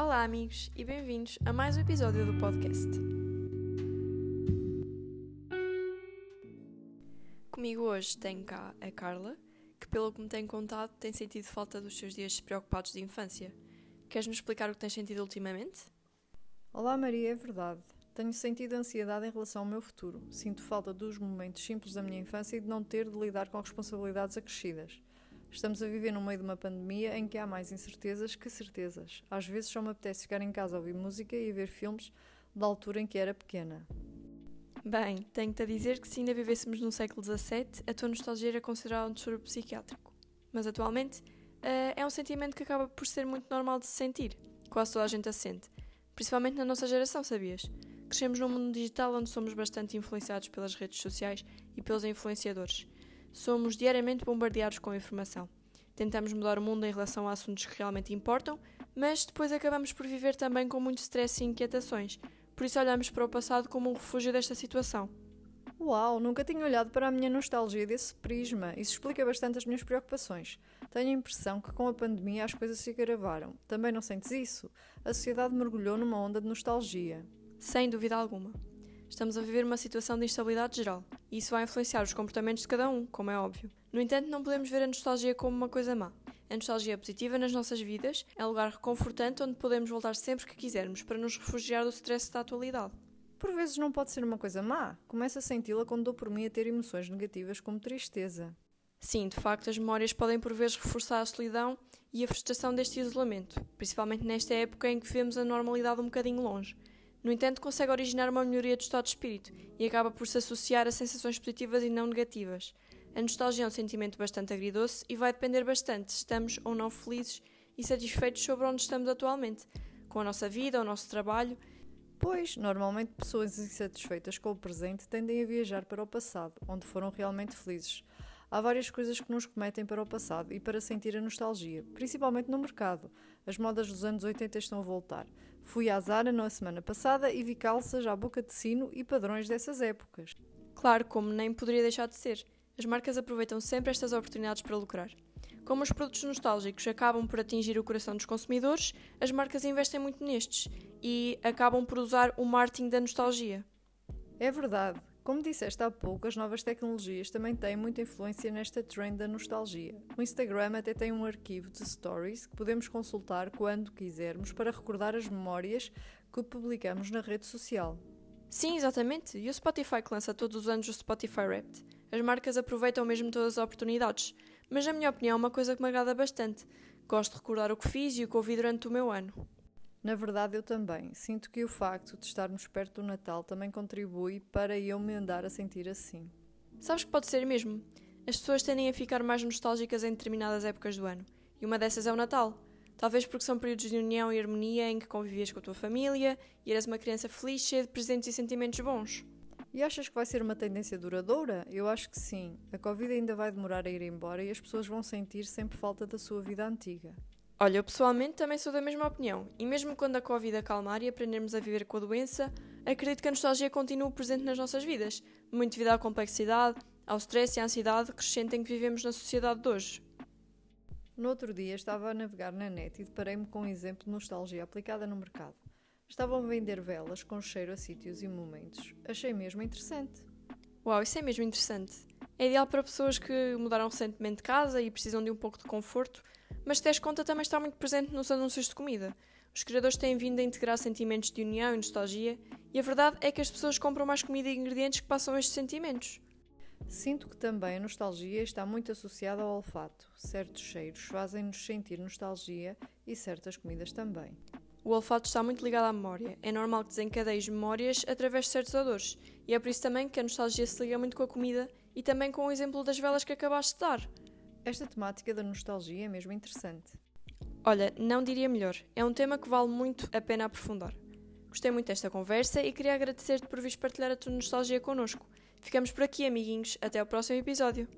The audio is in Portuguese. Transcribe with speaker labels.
Speaker 1: Olá, amigos, e bem-vindos a mais um episódio do podcast. Comigo hoje tenho cá a Carla, que, pelo que me tem contado, tem sentido falta dos seus dias preocupados de infância. Queres-nos explicar o que tens sentido ultimamente?
Speaker 2: Olá, Maria, é verdade. Tenho sentido ansiedade em relação ao meu futuro. Sinto falta dos momentos simples da minha infância e de não ter de lidar com responsabilidades acrescidas. Estamos a viver no meio de uma pandemia em que há mais incertezas que certezas. Às vezes só me apetece ficar em casa a ouvir música e a ver filmes da altura em que era pequena.
Speaker 1: Bem, tenho-te a dizer que se ainda vivêssemos no século XVII, a tua nostalgia era considerada um distúrbio psiquiátrico. Mas atualmente uh, é um sentimento que acaba por ser muito normal de se sentir. Quase toda a gente a sente. Principalmente na nossa geração, sabias? Crescemos num mundo digital onde somos bastante influenciados pelas redes sociais e pelos influenciadores. Somos diariamente bombardeados com informação. Tentamos mudar o mundo em relação a assuntos que realmente importam, mas depois acabamos por viver também com muito stress e inquietações. Por isso olhamos para o passado como um refúgio desta situação.
Speaker 2: Uau, nunca tinha olhado para a minha nostalgia desse prisma. Isso explica bastante as minhas preocupações. Tenho a impressão que com a pandemia as coisas se agravaram. Também não sentes isso? A sociedade mergulhou numa onda de nostalgia.
Speaker 1: Sem dúvida alguma. Estamos a viver uma situação de instabilidade geral, e isso vai influenciar os comportamentos de cada um, como é óbvio. No entanto, não podemos ver a nostalgia como uma coisa má. A nostalgia positiva nas nossas vidas é um lugar reconfortante onde podemos voltar sempre que quisermos para nos refugiar do stress da atualidade.
Speaker 2: Por vezes não pode ser uma coisa má. Começo a senti-la quando dou por mim a ter emoções negativas como tristeza.
Speaker 1: Sim, de facto, as memórias podem por vezes reforçar a solidão e a frustração deste isolamento, principalmente nesta época em que vemos a normalidade um bocadinho longe. No entanto, consegue originar uma melhoria do estado de espírito e acaba por se associar a sensações positivas e não negativas. A nostalgia é um sentimento bastante agridoce e vai depender bastante se estamos ou não felizes e satisfeitos sobre onde estamos atualmente, com a nossa vida, o nosso trabalho.
Speaker 2: Pois, normalmente pessoas insatisfeitas com o presente tendem a viajar para o passado, onde foram realmente felizes. Há várias coisas que nos remetem para o passado e para sentir a nostalgia, principalmente no mercado. As modas dos anos 80 estão a voltar. Fui à Zara na semana passada e vi calças à boca de sino e padrões dessas épocas.
Speaker 1: Claro, como nem poderia deixar de ser. As marcas aproveitam sempre estas oportunidades para lucrar. Como os produtos nostálgicos acabam por atingir o coração dos consumidores, as marcas investem muito nestes e acabam por usar o marketing da nostalgia.
Speaker 2: É verdade. Como disseste há pouco, as novas tecnologias também têm muita influência nesta trend da nostalgia. O Instagram até tem um arquivo de stories que podemos consultar quando quisermos para recordar as memórias que publicamos na rede social.
Speaker 1: Sim, exatamente. E o Spotify que lança todos os anos o Spotify Wrapped. As marcas aproveitam mesmo todas as oportunidades. Mas, na minha opinião, é uma coisa que me agrada bastante. Gosto de recordar o que fiz e o que ouvi durante o meu ano.
Speaker 2: Na verdade, eu também. Sinto que o facto de estarmos perto do Natal também contribui para eu me andar a sentir assim.
Speaker 1: Sabes que pode ser mesmo? As pessoas tendem a ficar mais nostálgicas em determinadas épocas do ano. E uma dessas é o Natal. Talvez porque são períodos de união e harmonia em que convivias com a tua família e eras uma criança feliz, cheia de presentes e sentimentos bons.
Speaker 2: E achas que vai ser uma tendência duradoura? Eu acho que sim. A Covid ainda vai demorar a ir embora e as pessoas vão sentir sempre falta da sua vida antiga.
Speaker 1: Olha, eu pessoalmente também sou da mesma opinião, e mesmo quando a Covid acalmar e aprendermos a viver com a doença, acredito que a nostalgia continue presente nas nossas vidas, muito devido à complexidade, ao stress e à ansiedade crescente em que vivemos na sociedade de hoje.
Speaker 2: No outro dia estava a navegar na net e deparei-me com um exemplo de nostalgia aplicada no mercado. Estavam a vender velas com cheiro a sítios e momentos. Achei mesmo interessante.
Speaker 1: Uau, isso é mesmo interessante. É ideal para pessoas que mudaram recentemente de casa e precisam de um pouco de conforto, mas Teste Conta também está muito presente nos anúncios de comida. Os criadores têm vindo a integrar sentimentos de união e nostalgia, e a verdade é que as pessoas compram mais comida e ingredientes que passam estes sentimentos.
Speaker 2: Sinto que também a nostalgia está muito associada ao olfato. Certos cheiros fazem-nos sentir nostalgia e certas comidas também.
Speaker 1: O olfato está muito ligado à memória. É normal que desencadeies memórias através de certos odores. E é por isso também que a nostalgia se liga muito com a comida e também com o exemplo das velas que acabaste de dar.
Speaker 2: Esta temática da nostalgia é mesmo interessante.
Speaker 1: Olha, não diria melhor. É um tema que vale muito a pena aprofundar. Gostei muito desta conversa e queria agradecer-te por vires partilhar a tua nostalgia connosco. Ficamos por aqui, amiguinhos. Até ao próximo episódio.